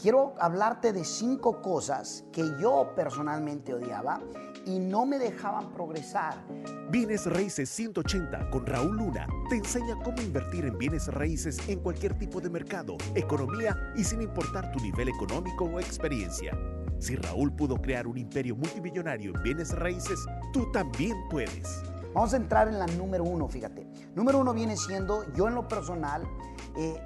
Quiero hablarte de cinco cosas que yo personalmente odiaba y no me dejaban progresar. Bienes Raíces 180 con Raúl Luna te enseña cómo invertir en bienes raíces en cualquier tipo de mercado, economía y sin importar tu nivel económico o experiencia. Si Raúl pudo crear un imperio multimillonario en bienes raíces, tú también puedes. Vamos a entrar en la número uno, fíjate. Número uno viene siendo, yo en lo personal, eh,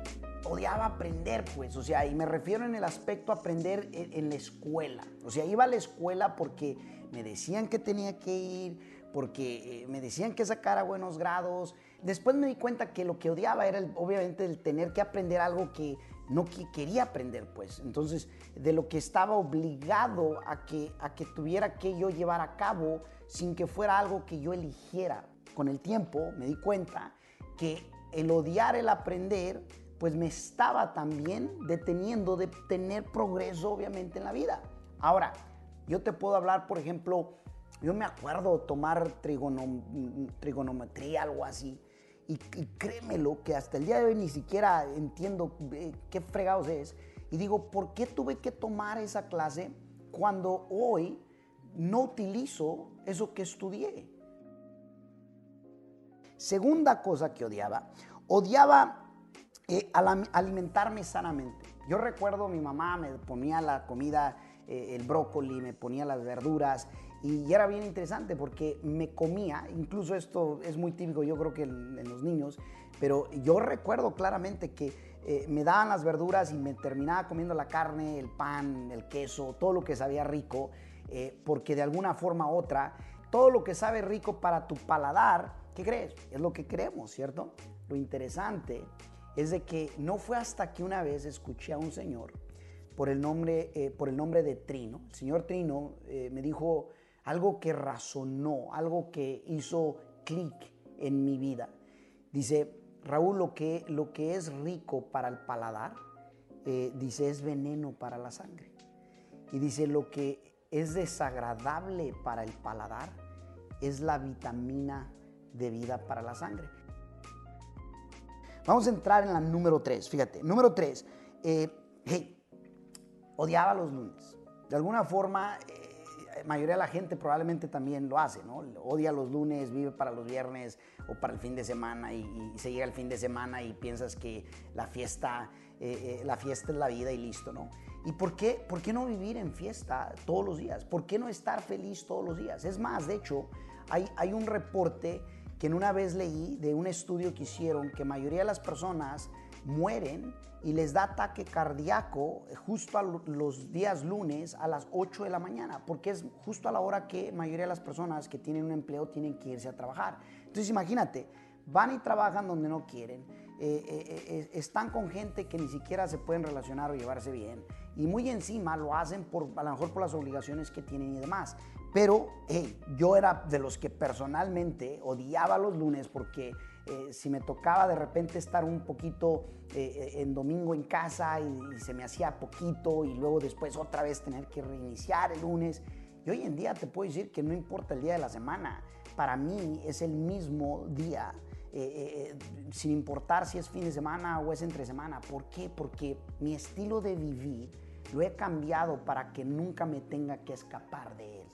odiaba aprender, pues, o sea, y me refiero en el aspecto aprender en, la escuela. O sea, iba a la escuela porque me decían que tenía que ir, porque eh, me decían que sacara buenos grados. Después me di cuenta que lo que odiaba era obviamente el tener que aprender algo que no quería aprender, pues. Entonces, de lo que estaba obligado a que, a que tuviera que yo llevar a cabo sin que fuera algo que yo eligiera. Con el tiempo me di cuenta que el odiar el aprender pues me estaba también deteniendo de tener progreso obviamente en la vida. Ahora, yo te puedo hablar, por ejemplo, yo me acuerdo tomar trigonometría, algo así, y, créemelo que hasta el día de hoy ni siquiera entiendo eh, qué fregados es. Y digo, ¿por qué tuve que tomar esa clase cuando hoy no utilizo eso que estudié? Segunda cosa que odiaba, odiaba eh, al alimentarme sanamente. Yo recuerdo mi mamá me ponía la comida, eh, el brócoli, me ponía las verduras y era bien interesante porque me comía, incluso esto es muy típico yo creo que en, los niños, pero yo recuerdo claramente que eh, me daban las verduras y me terminaba comiendo la carne, el pan, el queso, todo lo que sabía rico, porque de alguna forma u otra, todo lo que sabe rico para tu paladar, ¿qué crees? Es lo que creemos, ¿cierto? Lo interesante es de que no fue hasta que una vez escuché a un señor por el nombre, eh, por el nombre de Trino. El señor Trino eh, me dijo algo que razonó, algo que hizo clic en mi vida. Dice, Raúl, lo que, lo que es rico para el paladar, eh, dice, es veneno para la sangre. Y dice, lo que es desagradable para el paladar es la vitamina de vida para la sangre. Vamos a entrar en la número 3, fíjate. Número 3, eh, hey, odiaba los lunes. De alguna forma, eh, la mayoría de la gente probablemente también lo hace, ¿no? Odia los lunes, vive para los viernes o para el fin de semana y, se llega el fin de semana y piensas que la fiesta, eh, la fiesta es la vida y listo, ¿no? ¿Y por qué, por qué no vivir en fiesta todos los días? ¿Por qué no estar feliz todos los días? Es más, de hecho, hay un reporte que en una vez leí de un estudio que hicieron que mayoría de las personas mueren y les da ataque cardíaco justo a los días lunes a las 8 de la mañana, porque es justo a la hora que mayoría de las personas que tienen un empleo tienen que irse a trabajar. Entonces imagínate, van y trabajan donde no quieren, eh, eh, eh, están con gente que ni siquiera se pueden relacionar o llevarse bien, y muy encima lo hacen por, a lo mejor por las obligaciones que tienen y demás. Pero yo era de los que personalmente odiaba los lunes porque eh, si me tocaba de repente estar un poquito eh, eh, en domingo en casa y, se me hacía poquito y luego después otra vez tener que reiniciar el lunes. Y hoy en día te puedo decir que no importa el día de la semana, para mí es el mismo día. sin importar si es fin de semana o es entre semana. ¿Por qué? Porque mi estilo de vivir lo he cambiado para que nunca me tenga que escapar de él.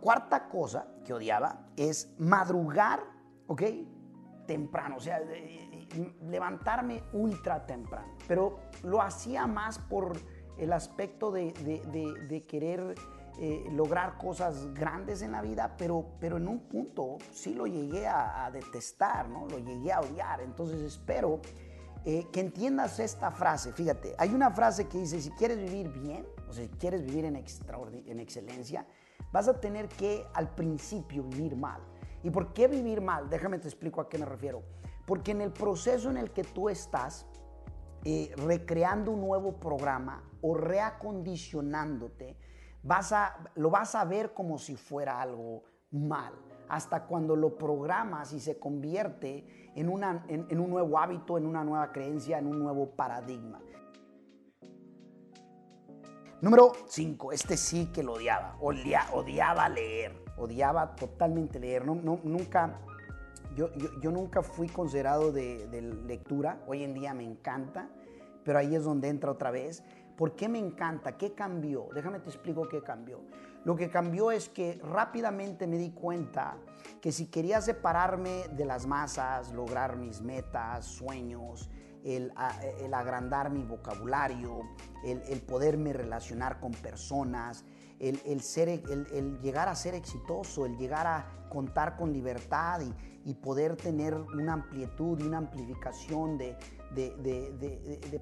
Cuarta cosa que odiaba es madrugar, ¿ok? Temprano, o sea, levantarme ultra temprano. Pero lo hacía más por el aspecto de, querer eh, lograr cosas grandes en la vida, pero, pero en un punto sí lo llegué a, detestar, ¿no? Lo llegué a odiar. Entonces espero eh, que entiendas esta frase. Fíjate, hay una frase que dice, si quieres vivir bien, o si quieres vivir en, en excelencia, vas a tener que al principio vivir mal. ¿Y por qué vivir mal? Déjame te explico a qué me refiero. Porque en el proceso en el que tú estás eh, recreando un nuevo programa o reacondicionándote, vas a, lo vas a ver como si fuera algo mal, hasta cuando lo programas y se convierte en, una, en, un nuevo hábito, en una nueva creencia, en un nuevo paradigma. Número 5, este sí que lo odiaba, odiaba leer, odiaba totalmente leer, no, nunca, yo, yo, nunca fui considerado de, de lectura, hoy en día me encanta, pero ahí es donde entra otra vez. ¿Por qué me encanta? ¿Qué cambió? Déjame te explico qué cambió. Lo que cambió es que rápidamente me di cuenta que si quería separarme de las masas, lograr mis metas, sueños, el, agrandar mi vocabulario, el, poderme relacionar con personas, el, llegar a ser exitoso, el llegar a contar con libertad y, poder tener una amplitud y una amplificación de,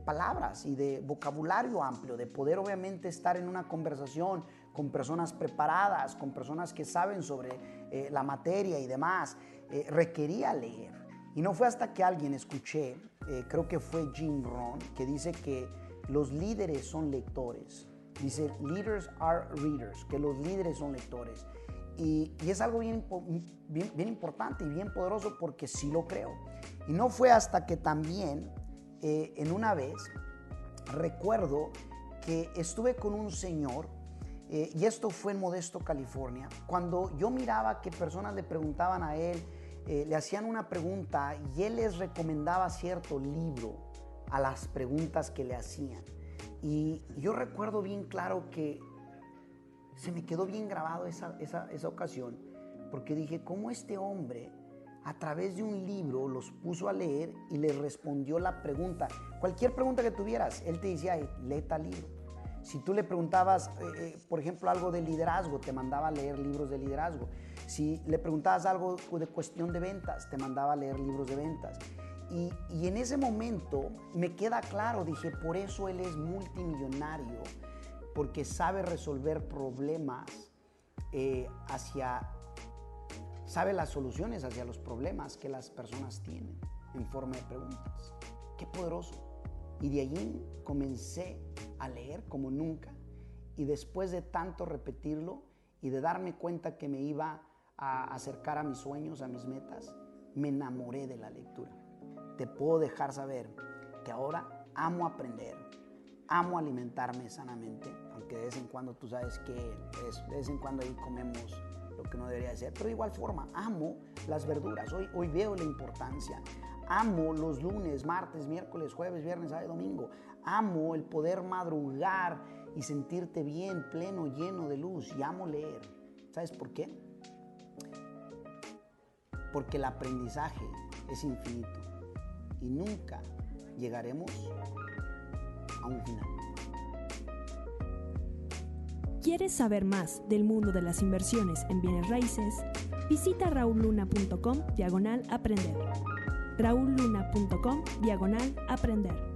palabras y de vocabulario amplio, de poder obviamente estar en una conversación con personas preparadas, con personas que saben sobre eh, la materia y demás, eh, requería leer. Y no fue hasta que alguien escuché, eh, creo que fue Jim Rohn, que dice que los líderes son lectores. Dice, leaders are readers, que los líderes son lectores. Y, es algo bien, bien, bien, importante y bien poderoso porque sí lo creo. Y no fue hasta que también, en una vez, recuerdo que estuve con un señor eh, y esto fue en Modesto, California. Cuando yo miraba que personas le preguntaban a él, eh, le hacían una pregunta y él les recomendaba cierto libro a las preguntas que le hacían. Y yo recuerdo bien claro que se me quedó bien grabado esa, esa, esa ocasión, porque dije, ¿cómo este hombre a través de un libro los puso a leer y le respondió la pregunta? Cualquier pregunta que tuvieras, él te decía, lee tal libro. Si tú le preguntabas, eh, eh, por ejemplo, algo de liderazgo, te mandaba a leer libros de liderazgo. Si le preguntabas algo de cuestión de ventas, te mandaba a leer libros de ventas. Y, en ese momento me queda claro, dije, por eso él es multimillonario, porque sabe resolver problemas eh, hacia, sabe las soluciones hacia los problemas que las personas tienen en forma de preguntas. Qué poderoso. Y de allí comencé a leer como nunca. Y después de tanto repetirlo y de darme cuenta que me iba a acercar a mis sueños, a mis metas, me enamoré de la lectura. Te puedo dejar saber que ahora amo aprender, amo alimentarme sanamente, aunque de vez en cuando tú sabes que de vez en cuando ahí comemos lo que no debería ser, pero de igual forma amo las verduras. Hoy, hoy veo la importancia. Amo los lunes, martes, miércoles, jueves, viernes, sábado domingo. Amo el poder madrugar y sentirte bien, pleno, lleno de luz. Y amo leer. ¿Sabes por qué? Porque el aprendizaje es infinito y nunca llegaremos a un final. ¿Quieres saber más del mundo de las inversiones en bienes raíces? Visita rauluna.com diagonal aprender. rauluna.com diagonal aprender.